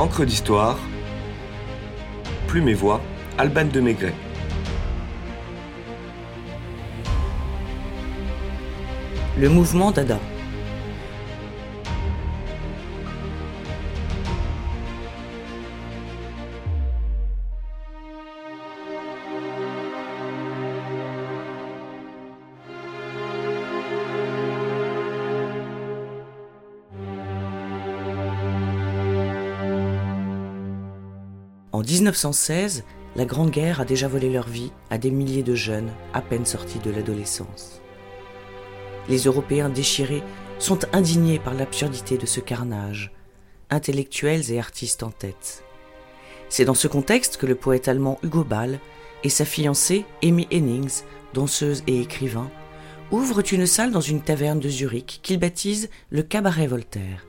Encre d'histoire, Plume et Voix, Alban de Maigret. Le mouvement Dada. En 1916, la Grande Guerre a déjà volé leur vie à des milliers de jeunes à peine sortis de l'adolescence. Les Européens déchirés sont indignés par l'absurdité de ce carnage, intellectuels et artistes en tête. C'est dans ce contexte que le poète allemand Hugo Ball et sa fiancée Amy Hennings, danseuse et écrivain, ouvrent une salle dans une taverne de Zurich qu'ils baptisent le Cabaret Voltaire.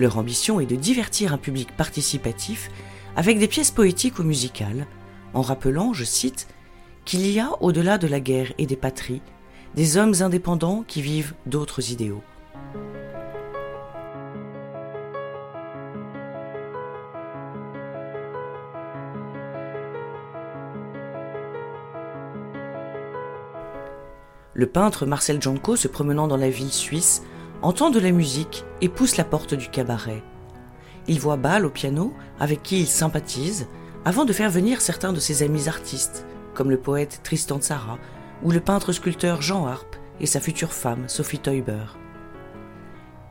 Leur ambition est de divertir un public participatif avec des pièces poétiques ou musicales, en rappelant, je cite, qu'il y a, au-delà de la guerre et des patries, des hommes indépendants qui vivent d'autres idéaux. Le peintre Marcel Janko, se promenant dans la ville suisse, entend de la musique et pousse la porte du cabaret. Il voit Bâle au piano, avec qui il sympathise, avant de faire venir certains de ses amis artistes, comme le poète Tristan Tzara ou le peintre-sculpteur Jean Harpe et sa future femme Sophie Teuber.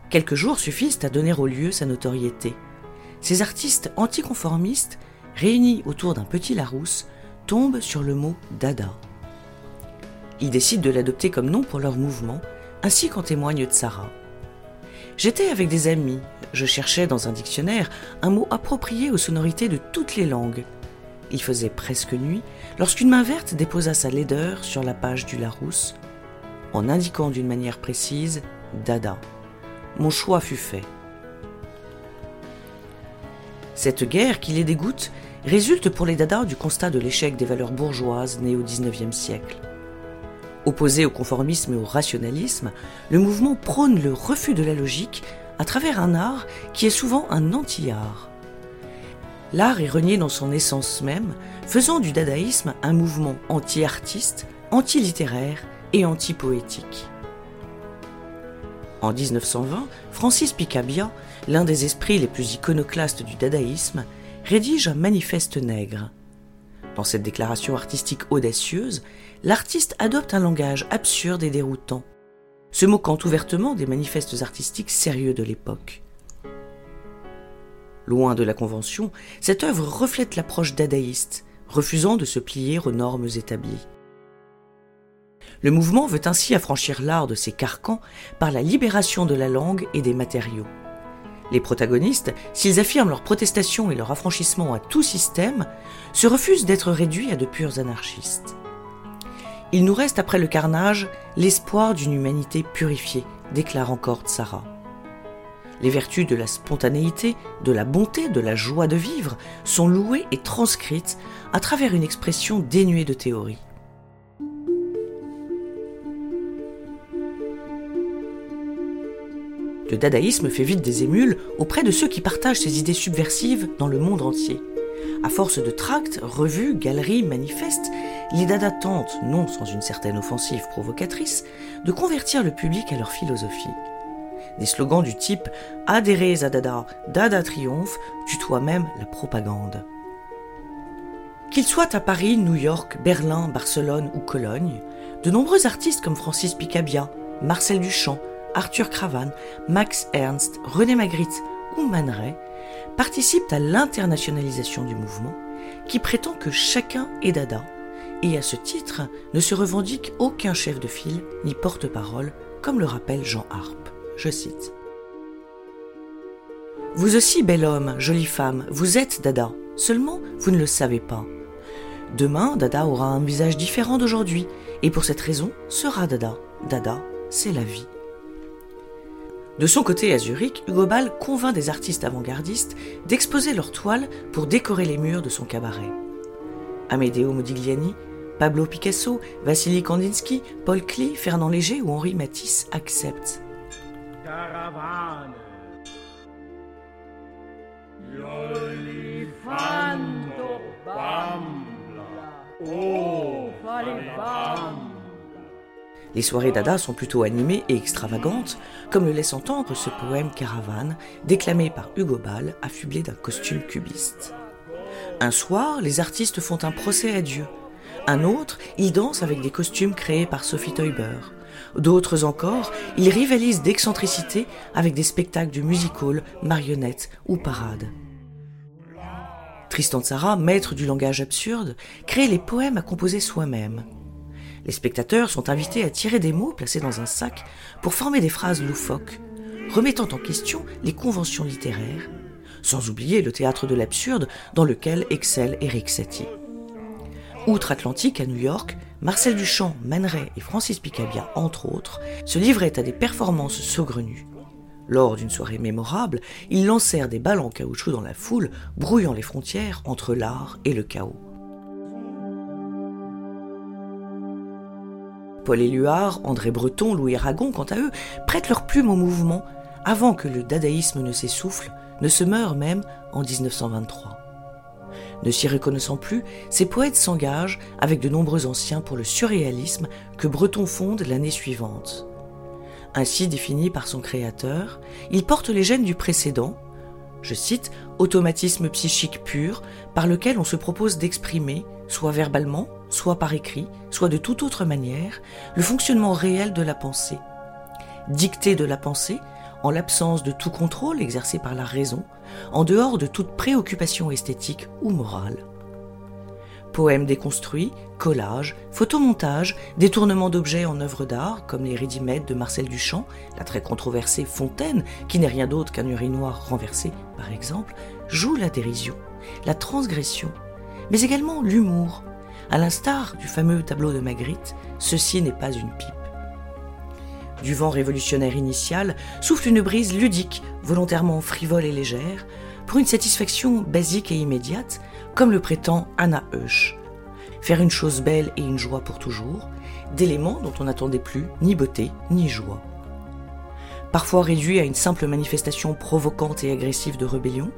Quelques jours suffisent à donner au lieu sa notoriété. Ces artistes anticonformistes, réunis autour d'un petit Larousse, tombent sur le mot Dada. Ils décident de l'adopter comme nom pour leur mouvement, ainsi qu'en témoigne Tzara. J'étais avec des amis, je cherchais dans un dictionnaire un mot approprié aux sonorités de toutes les langues. Il faisait presque nuit lorsqu'une main verte déposa sa laideur sur la page du Larousse, en indiquant d'une manière précise Dada. Mon choix fut fait. Cette guerre qui les dégoûte résulte pour les Dada du constat de l'échec des valeurs bourgeoises nées au XIXe siècle. Opposé au conformisme et au rationalisme, le mouvement prône le refus de la logique à travers un art qui est souvent un anti-art. L'art est renié dans son essence même, faisant du dadaïsme un mouvement anti-artiste, anti-littéraire et anti-poétique. En 1920, Francis Picabia, l'un des esprits les plus iconoclastes du dadaïsme, rédige un manifeste nègre. Dans cette déclaration artistique audacieuse, l'artiste adopte un langage absurde et déroutant, se moquant ouvertement des manifestes artistiques sérieux de l'époque. Loin de la convention, cette œuvre reflète l'approche dadaïste, refusant de se plier aux normes établies. Le mouvement veut ainsi affranchir l'art de ses carcans par la libération de la langue et des matériaux. Les protagonistes, s'ils affirment leur protestation et leur affranchissement à tout système, se refusent d'être réduits à de purs anarchistes. Il nous reste après le carnage l'espoir d'une humanité purifiée, déclare encore Tsara. Les vertus de la spontanéité, de la bonté, de la joie de vivre sont louées et transcrites à travers une expression dénuée de théorie. Le dadaïsme fait vite des émules auprès de ceux qui partagent ces idées subversives dans le monde entier. À force de tracts, revues, galeries, manifestes, les Dada tentent, non sans une certaine offensive provocatrice, de convertir le public à leur philosophie. Des slogans du type Adhérez à Dada, Dada triomphe tutoient même la propagande. Qu'ils soient à Paris, New York, Berlin, Barcelone ou Cologne, de nombreux artistes comme Francis Picabia, Marcel Duchamp, Arthur Cravan, Max Ernst, René Magritte ou Man participent à l'internationalisation du mouvement qui prétend que chacun est dada et à ce titre ne se revendique aucun chef de file ni porte-parole comme le rappelle Jean Harpe. Je cite. Vous aussi, bel homme, jolie femme, vous êtes Dada, seulement vous ne le savez pas. Demain, Dada aura un visage différent d'aujourd'hui, et pour cette raison sera Dada. Dada, c'est la vie. De son côté, à Zurich, Hugo Ball convainc des artistes avant-gardistes d'exposer leurs toiles pour décorer les murs de son cabaret. Amedeo Modigliani, Pablo Picasso, Vassili Kandinsky, Paul Klee, Fernand Léger ou Henri Matisse acceptent. Les soirées dada sont plutôt animées et extravagantes, comme le laisse entendre ce poème Caravane, déclamé par Hugo Ball, affublé d'un costume cubiste. Un soir, les artistes font un procès à Dieu. Un autre, ils dansent avec des costumes créés par Sophie Teuber. D'autres encore, ils rivalisent d'excentricité avec des spectacles du music hall, marionnettes ou parades. Tristan Tzara, maître du langage absurde, crée les poèmes à composer soi-même. Les spectateurs sont invités à tirer des mots placés dans un sac pour former des phrases loufoques, remettant en question les conventions littéraires, sans oublier le théâtre de l'absurde dans lequel excelle Eric Satie. Outre-Atlantique, à New York, Marcel Duchamp, Man et Francis Picabia, entre autres, se livraient à des performances saugrenues. Lors d'une soirée mémorable, ils lancèrent des balles en caoutchouc dans la foule, brouillant les frontières entre l'art et le chaos. Paul Éluard, André Breton, Louis Aragon, quant à eux, prêtent leur plume au mouvement avant que le dadaïsme ne s'essouffle, ne se meure même en 1923. Ne s'y reconnaissant plus, ces poètes s'engagent avec de nombreux anciens pour le surréalisme que Breton fonde l'année suivante. Ainsi défini par son créateur, il porte les gènes du précédent, je cite, automatisme psychique pur par lequel on se propose d'exprimer, soit verbalement, soit par écrit, soit de toute autre manière, le fonctionnement réel de la pensée. Dictée de la pensée, en l'absence de tout contrôle exercé par la raison, en dehors de toute préoccupation esthétique ou morale. Poèmes déconstruits, collages, photomontages, détournements d'objets en œuvres d'art, comme les ready de Marcel Duchamp, la très controversée Fontaine, qui n'est rien d'autre qu'un urinoir renversé, par exemple, jouent la dérision, la transgression, mais également l'humour. À l'instar du fameux tableau de Magritte, ceci n'est pas une pipe du vent révolutionnaire initial souffle une brise ludique, volontairement frivole et légère, pour une satisfaction basique et immédiate, comme le prétend Anna Eusch. Faire une chose belle et une joie pour toujours, d'éléments dont on n'attendait plus ni beauté ni joie. Parfois réduit à une simple manifestation provocante et agressive de rébellion,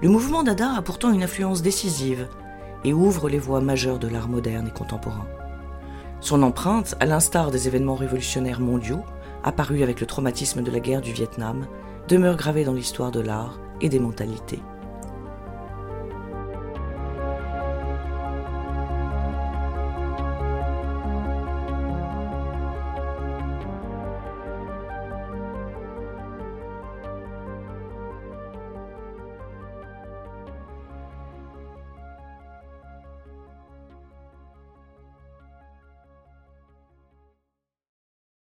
le mouvement Dada a pourtant une influence décisive et ouvre les voies majeures de l'art moderne et contemporain. Son empreinte, à l'instar des événements révolutionnaires mondiaux, apparus avec le traumatisme de la guerre du Vietnam, demeure gravée dans l'histoire de l'art et des mentalités.